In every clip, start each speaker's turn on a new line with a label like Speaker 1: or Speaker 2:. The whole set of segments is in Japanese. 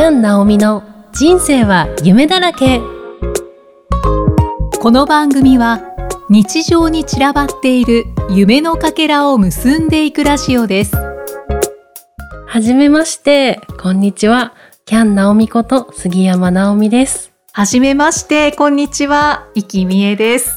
Speaker 1: キャン・ナオミの人生は夢だらけ。
Speaker 2: この番組は日常に散らばっている夢のかけらを結んでいくラジオです。
Speaker 1: はじめましてこんにちは。キャン・ナオミこと杉山直美です。
Speaker 2: はじめましてこんにちは。生きみえです。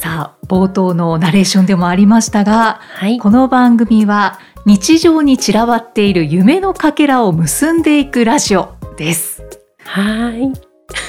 Speaker 2: さあ冒頭のナレーションでもありましたが、
Speaker 1: はい。
Speaker 2: この番組は日常に散らばっている夢のかけらを結んでいくラジオです。
Speaker 1: はい。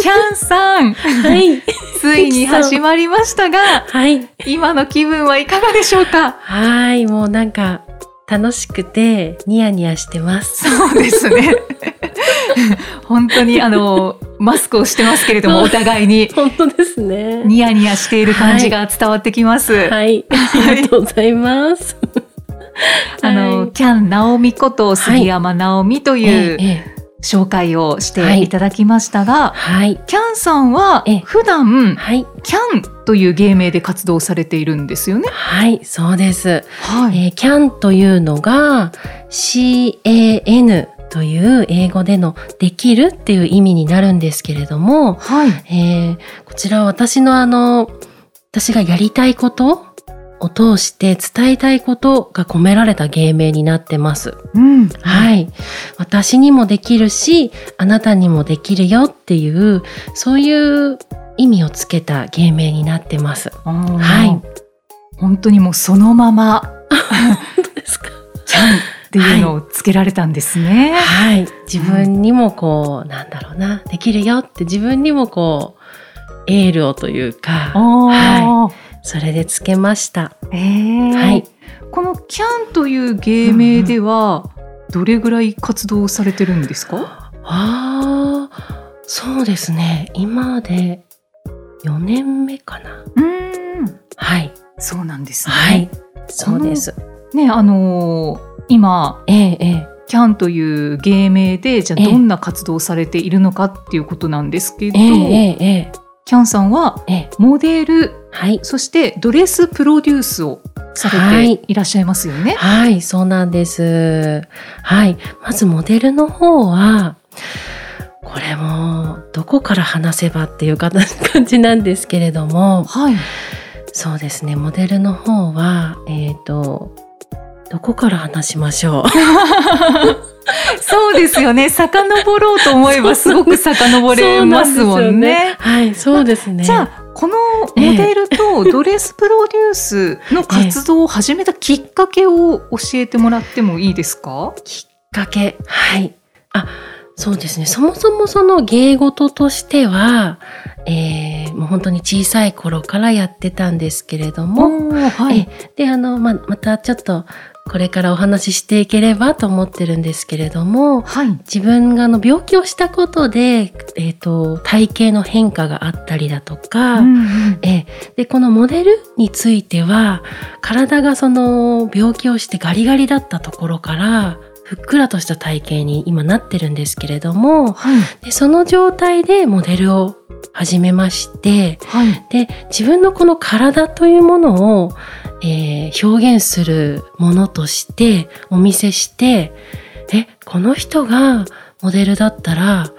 Speaker 2: キャンさん。
Speaker 1: はい。
Speaker 2: ついに始まりましたが
Speaker 1: はい。
Speaker 2: 今の気分はいかがでしょうか？
Speaker 1: はい。もうなんか楽しくてニヤニヤしてます。
Speaker 2: そうですね。本当にあのマスクをしてますけれどもお互いに。
Speaker 1: 本当ですね。
Speaker 2: ニヤニヤしている感じが伝わってきます。
Speaker 1: はい。ありがとうございます
Speaker 2: あの、
Speaker 1: はい。
Speaker 2: キャン・ナオミこと杉山直美という
Speaker 1: ええ
Speaker 2: 紹介をしてい。ただきましたが、
Speaker 1: はい。
Speaker 2: キャンさんは
Speaker 1: ええ。
Speaker 2: 普段
Speaker 1: はい。
Speaker 2: キャンという芸名で活動されているんですよね？
Speaker 1: はいそうです。
Speaker 2: は
Speaker 1: えー can というのが can という英語でのできるっていう意味になるんですけれども、
Speaker 2: はい。
Speaker 1: えーこちらは私のあの、私がやりたいことを通して伝えたいことが込められた芸名になってます。
Speaker 2: うん。
Speaker 1: はい。私にもできるし、あなたにもできるよっていう、そういう意味をつけた芸名になってます。
Speaker 2: は
Speaker 1: はい。
Speaker 2: 本当にもうそのまま
Speaker 1: 本当ですか？
Speaker 2: キャンっていうのをつけられたんですね。
Speaker 1: はい。自分にもこう、なんだろうな、できるよって自分にもこう、エールをというか、
Speaker 2: あ
Speaker 1: は
Speaker 2: ー
Speaker 1: それでつけました。
Speaker 2: えー
Speaker 1: はい。
Speaker 2: このキャンという芸名ではどれぐらい活動されてるんですか？
Speaker 1: ああ、そうですね。今で4年目かな。
Speaker 2: うん、
Speaker 1: はい。
Speaker 2: そうなんですね。
Speaker 1: はい。そうです。
Speaker 2: ね、あのー今
Speaker 1: ええ、ええ。
Speaker 2: キャンという芸名でじゃあ
Speaker 1: ええ
Speaker 2: どんな活動をされているのかっていうことなんですけど、
Speaker 1: ええ、ええ、ええ。
Speaker 2: キャンさんは
Speaker 1: ええ
Speaker 2: モデル
Speaker 1: はい。
Speaker 2: そしてドレスプロデュースをされていらっしゃいますよね。
Speaker 1: はい、そうなんです。はい。まずモデルの方は、これもどこから話せばっていうか感じなんですけれども、
Speaker 2: はい。
Speaker 1: そうですね、モデルの方は、えっ、と、どこから話しましょう？
Speaker 2: そうですよね。遡ろうと思えばすごく遡れますもんね。
Speaker 1: はい、そうですね。
Speaker 2: じゃあこのモデルとドレスプロデュースの活動を始めたきっかけを教えてもらってもいいですか？
Speaker 1: きっかけ。はい。あ、そうですね。そもそもその芸事としては、えー、もう本当に小さい頃からやってたんですけれども、
Speaker 2: は
Speaker 1: え。で、あの、ま、またちょっとこれからお話ししていければと思ってるんですけれども、
Speaker 2: はい。
Speaker 1: 自分があの病気をしたことで、えっ、と、体型の変化があったりだとか、
Speaker 2: うんうん
Speaker 1: ええでこのモデルについては体がその病気をしてガリガリだったところからふっくらとした体型に今なってるんですけれども
Speaker 2: はい。
Speaker 1: でその状態でモデルを始めまして
Speaker 2: はい。
Speaker 1: で自分のこの体というものを、えー表現するものとしてお見せしてえこの人がモデルだったら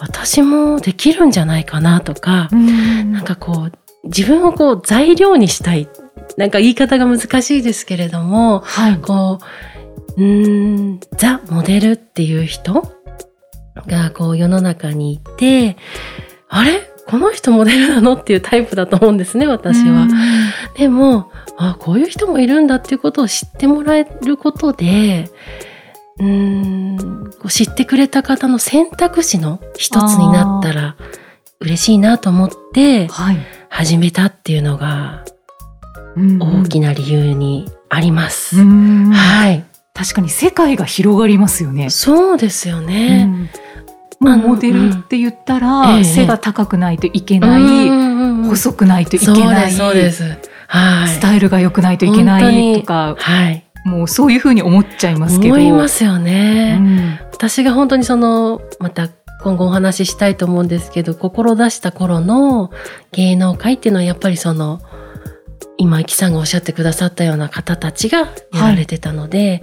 Speaker 1: 私もできるんじゃないかなとか、
Speaker 2: うん。
Speaker 1: なんかこう自分をこう材料にしたい。なんか言い方が難しいですけれども
Speaker 2: はい。
Speaker 1: こううーんザ・モデルっていう人がこう世の中にいてあれ？この人モデルなの？っていうタイプだと思うんですね私は。でもあこういう人もいるんだっていうことを知ってもらえることでうーんこう知ってくれた方の選択肢の一つになったら嬉しいなと思って
Speaker 2: はい。
Speaker 1: 始めたっていうのが大きな理由にあります。
Speaker 2: うん
Speaker 1: はい。
Speaker 2: 確かに世界が広がりますよね。
Speaker 1: そうですよね。
Speaker 2: うんまあ、モデルって言ったら、背が高くないといけ
Speaker 1: う
Speaker 2: ない、細くないといけ
Speaker 1: そう
Speaker 2: ない
Speaker 1: です、そうです。はい。
Speaker 2: スタイルが良くないといけないとか
Speaker 1: はい。
Speaker 2: もうそういうふうに思っちゃいますけど
Speaker 1: 思いますよ
Speaker 2: う
Speaker 1: ね。
Speaker 2: ん
Speaker 1: 私が本当にその、また今後お話ししたいと思うんですけど、志した頃の芸能界っていうのはやっぱりその、今、イキさんがおっしゃってくださったような方たちがやられてたので、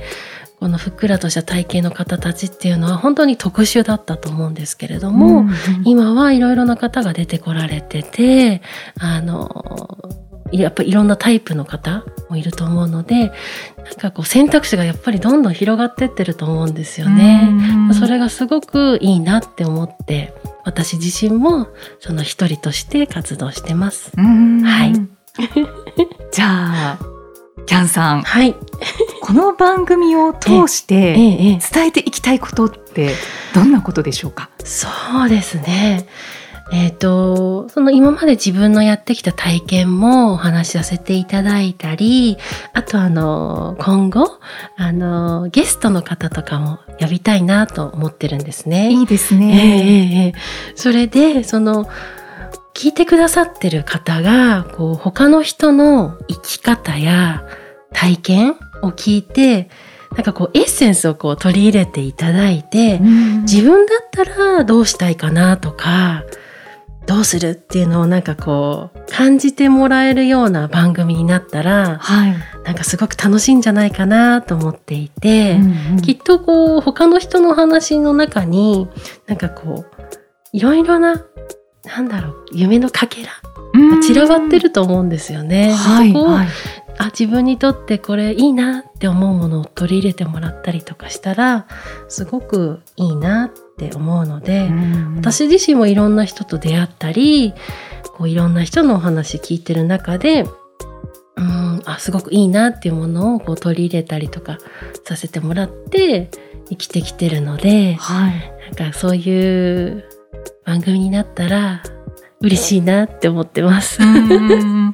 Speaker 1: ここのふっくらとした体型の方たちっていうのは本当に特殊だったと思うんですけれども、
Speaker 2: うん
Speaker 1: 今はいろいろな方が出てこられててあのやっぱりいろんなタイプの方もいると思うのでなんかこう選択肢がやっぱりどんどん広がってってると思うんですよね。
Speaker 2: うん。
Speaker 1: それがすごくいいなって思って私自身もその一人として活動してます。
Speaker 2: うん。
Speaker 1: はい。
Speaker 2: じゃあキャンさん。
Speaker 1: はい、
Speaker 2: この番組を通し
Speaker 1: ええ
Speaker 2: て
Speaker 1: ええ、
Speaker 2: 伝えていきたいことってどんなことでしょうか？
Speaker 1: そうですね。えっ、と、その今まで自分のやってきた体験もお話しさせていただいたり、あとあの、今後、あの、ゲストの方とかも呼びたいなと思ってるんですね。
Speaker 2: いいです
Speaker 1: ええ
Speaker 2: ね。
Speaker 1: ええええそれで、その、聞いてくださってる方が、こう、他の人の生き方や体験を聞いて、なんかこう、エッセンスをこう取り入れていただいて、自分だったらどうしたいかなとか、どうするっていうのをなんかこう、感じてもらえるような番組になったら、
Speaker 2: はい。
Speaker 1: なんかすごく楽しいんじゃないかなと思っていて、
Speaker 2: うんうん
Speaker 1: きっとこう他の人の話の中になんかこういろいろななんだろう夢のかけらが散らばってると思うんですよね。
Speaker 2: はい、
Speaker 1: そこを
Speaker 2: はい。
Speaker 1: あ自分にとってこれいいなって思うものを取り入れてもらったりとかしたらすごくいいなって思うので、
Speaker 2: うん
Speaker 1: 私自身もいろんな人と出会ったりこういろんな人のお話聞いてる中でうんあすごくいいなっていうものをこう取り入れたりとかさせてもらって生きてきてるので
Speaker 2: はい。
Speaker 1: なんかそういう番組になったら嬉しいなって思ってます。
Speaker 2: うん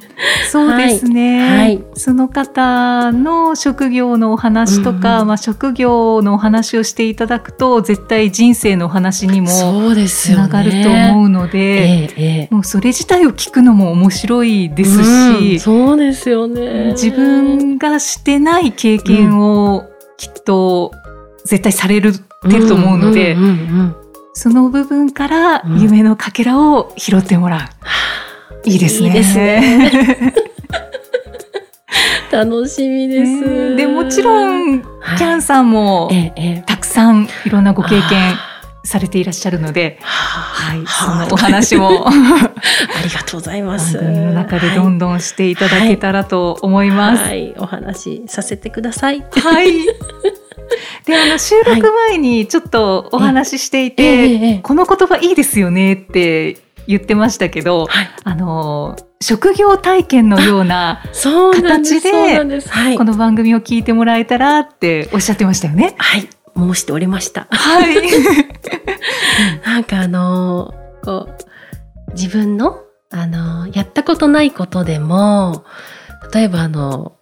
Speaker 2: そうですね、
Speaker 1: はい
Speaker 2: その方の職業のお話とか、
Speaker 1: うんうん
Speaker 2: まあ、職業のお話をしていただくと絶対人生のお話にも
Speaker 1: そうですよね。
Speaker 2: つながると思うので、
Speaker 1: ええええ
Speaker 2: もうそれ自体を聞くのも面白いです
Speaker 1: うん
Speaker 2: し、
Speaker 1: そうですよね。
Speaker 2: 自分がしてない経験をきっと絶対されるてると思うので、
Speaker 1: んんうんうん
Speaker 2: その部分から夢のかけらを拾ってもらう。いいですね。
Speaker 1: いいですね 楽しみです。
Speaker 2: ねでもちろん、
Speaker 1: はい
Speaker 2: キャンさんも
Speaker 1: ええええ
Speaker 2: たくさんいろんなご経験
Speaker 1: あ
Speaker 2: されていらっしゃるので、
Speaker 1: ー
Speaker 2: はい、そ
Speaker 1: は
Speaker 2: のお話も
Speaker 1: ありがとうございます。
Speaker 2: 番組の中でどんどんしていただけたらと思います。
Speaker 1: はい、はいお話しさせてください。
Speaker 2: はい。で、あの収録前にちょっとお話ししていて、
Speaker 1: ええええ
Speaker 2: この言葉いいですよねって言ってましたけど、
Speaker 1: はい、
Speaker 2: あの職業体験のような。形でこ、の番組を聞いてもらえたらっておっしゃってましたよね。
Speaker 1: はい、申しておりました。
Speaker 2: はい。
Speaker 1: なんかあのーこう自分のあのーやったことないことでも例えばあのん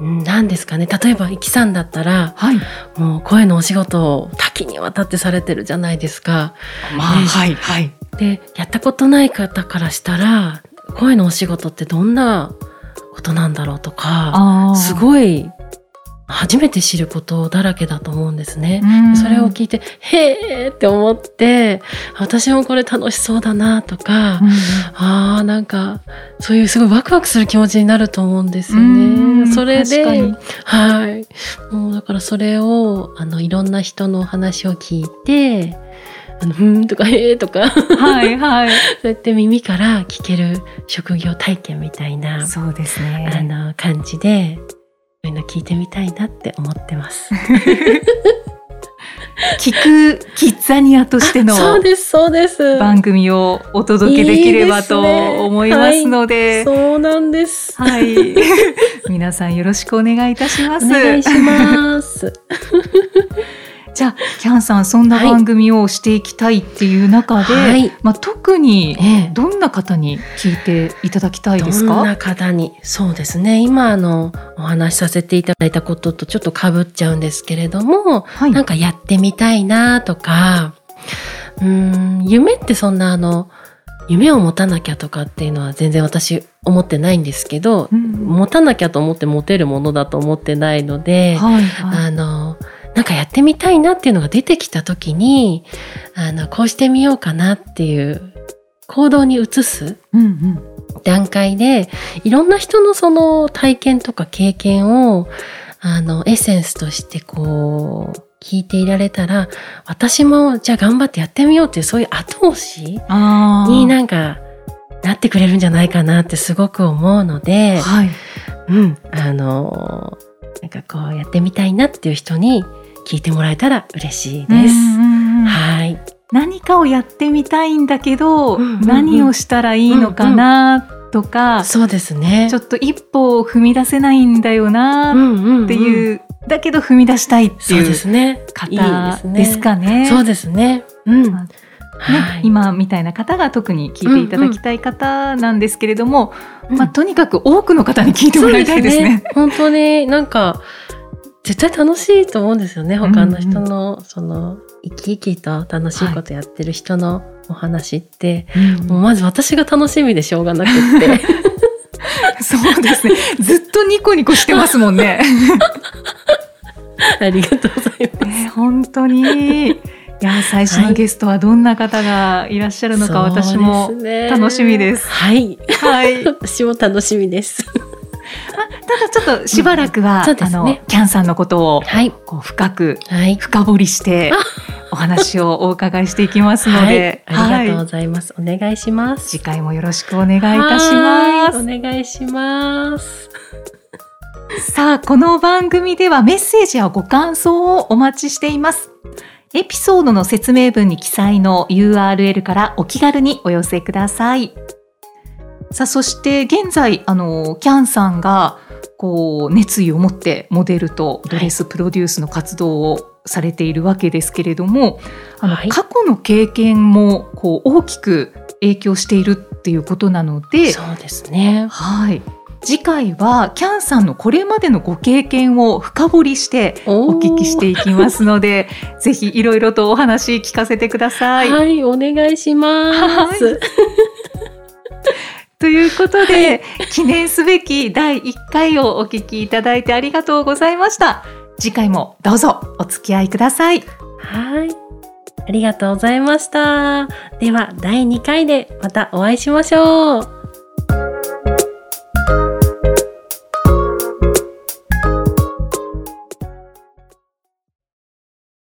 Speaker 1: 何ですかね例えばイキさんだったら
Speaker 2: はい。
Speaker 1: もう声のお仕事を多岐にわたってされてるじゃないですか。
Speaker 2: まあ、
Speaker 1: ね
Speaker 2: はいはい。
Speaker 1: でやったことない方からしたら声のお仕事ってどんなことなんだろうとか
Speaker 2: あ
Speaker 1: すごい初めて知ることだらけだと思うんですね。
Speaker 2: い
Speaker 1: それを聞いて、へーって思って、私もこれ楽しそうだなとか、ああ、なんか、そういうすごいワクワクする気持ちになると思うんですよね。それで、はい。もうだからそれを、あの、いろんな人のお話を聞いて、あの、ふーんとか、へーとか、そう
Speaker 2: はいはい。
Speaker 1: やって耳から聞ける職業体験みたいな、
Speaker 2: そうです
Speaker 1: あ
Speaker 2: ね。
Speaker 1: の、感じで、そういうの聞いてみたいなって思ってます。
Speaker 2: 聞くキッザニアとしての
Speaker 1: そうです、そうです。
Speaker 2: 番組をお届けできればと思いますので、
Speaker 1: そうなんです。
Speaker 2: はい。皆さんよろしくお願いいたします。
Speaker 1: お願いします。
Speaker 2: じゃあ、キャンさん、そんな番組をしていきたいっていう中で、
Speaker 1: はい。
Speaker 2: まあ、特に
Speaker 1: ええ
Speaker 2: どんな方に聞いていただきたいですか？
Speaker 1: どんな方に？そうですね今あのお話しさせていただいたこととちょっとかぶっちゃうんですけれども、
Speaker 2: はい。
Speaker 1: なんかやってみたいなとかうーん夢ってそんなあの夢を持たなきゃとかっていうのは全然私思ってないんですけど、
Speaker 2: うん
Speaker 1: 持たなきゃと思って持てるものだと思ってないので、
Speaker 2: はいはい。
Speaker 1: あの、なんかやってみたいなっていうのが出てきた時に、あの、こうしてみようかなっていう行動に移す
Speaker 2: うんうん。
Speaker 1: 段階で、いろんな人のその体験とか経験を、あの、エッセンスとしてこう、聞いていられたら、私もじゃあ頑張ってやってみようっていう、そういう後押しになんか、なってくれるんじゃないかなってすごく思うので、
Speaker 2: はい。
Speaker 1: うん、あの、なんかこうやってみたいなっていう人に聞いてもらえたら嬉しいです。
Speaker 2: うんうんうん
Speaker 1: はい。
Speaker 2: 何かをやってみたいんだけど、
Speaker 1: うんうんうん
Speaker 2: 何をしたらいいのかなとか、
Speaker 1: そうですね。
Speaker 2: ちょっと一歩を踏み出せないんだよな
Speaker 1: ん
Speaker 2: っていう、だけど踏み出したいって
Speaker 1: そうで
Speaker 2: いう
Speaker 1: すね。
Speaker 2: 方
Speaker 1: いいですね
Speaker 2: ですかね。
Speaker 1: そうですね。うん。
Speaker 2: まあ
Speaker 1: はい
Speaker 2: ね、今みたいな方が特に聞いていただきたい方なんですけれども、
Speaker 1: うん
Speaker 2: まあ、とにかく多くの方に聞いてもらいたいですね。
Speaker 1: 本当になんか絶対楽しいと思うんですよね他の人の、その生き生きと楽しいことやってる人のお話って、もうまず私が楽しみでしょうがなくって
Speaker 2: そうですね。ずっとニコニコしてますもんね。
Speaker 1: ありがとうございます。
Speaker 2: ね本当に。いや、最初のゲストはどんな方がいらっしゃるのか、私も
Speaker 1: そうですね。
Speaker 2: 楽しみです。
Speaker 1: はい。
Speaker 2: はい。た
Speaker 1: 私も楽しみです。
Speaker 2: だちょっとしばらくは、
Speaker 1: そうですね。
Speaker 2: あの、キャンさんのことを
Speaker 1: はい。
Speaker 2: こう深く
Speaker 1: はい。
Speaker 2: 深掘りしてお話をお伺いしていきますので、
Speaker 1: はい、ありがとう
Speaker 2: はい
Speaker 1: ございます、お願いします。
Speaker 2: 次回もよろしくお願いいたします。
Speaker 1: はい。お願いします。
Speaker 2: さあ、この番組ではメッセージやご感想をお待ちしています。エピソードの説明文に記載の URL からお気軽にお寄せください。さあ、そして現在、あの、キャンさんが、こう、熱意を持ってモデルとドレスプロデュースの活動をされているわけですけれども、あの、
Speaker 1: はい
Speaker 2: 過去の経験も、こう、大きく影響しているっていうことなので、
Speaker 1: そうですね
Speaker 2: はい。次回はキャンさんのこれまでのご経験を深掘りしてお聞きしていきますので、ぜひいろいろとお話聞かせてください。
Speaker 1: はい、お願いします。
Speaker 2: ということで、記念すべき第1回をお聞きいただいてありがとうございました。次回もどうぞお付き合いください。
Speaker 1: はい。ありがとうございました。では、第2回でまたお会いしましょう。